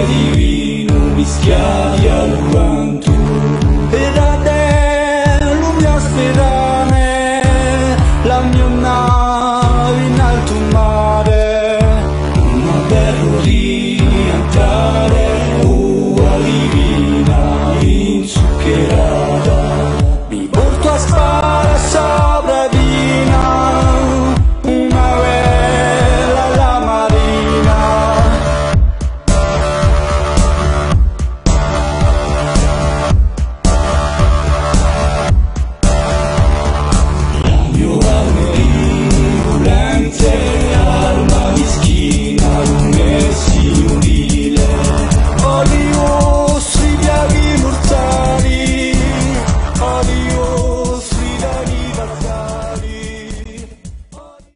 è divino, mischiati alquanto. E da te l'umbra sperane, la mia nave in alto mare, una terra di andare, ua divina, inzuccherata, mi porto a spada sopra.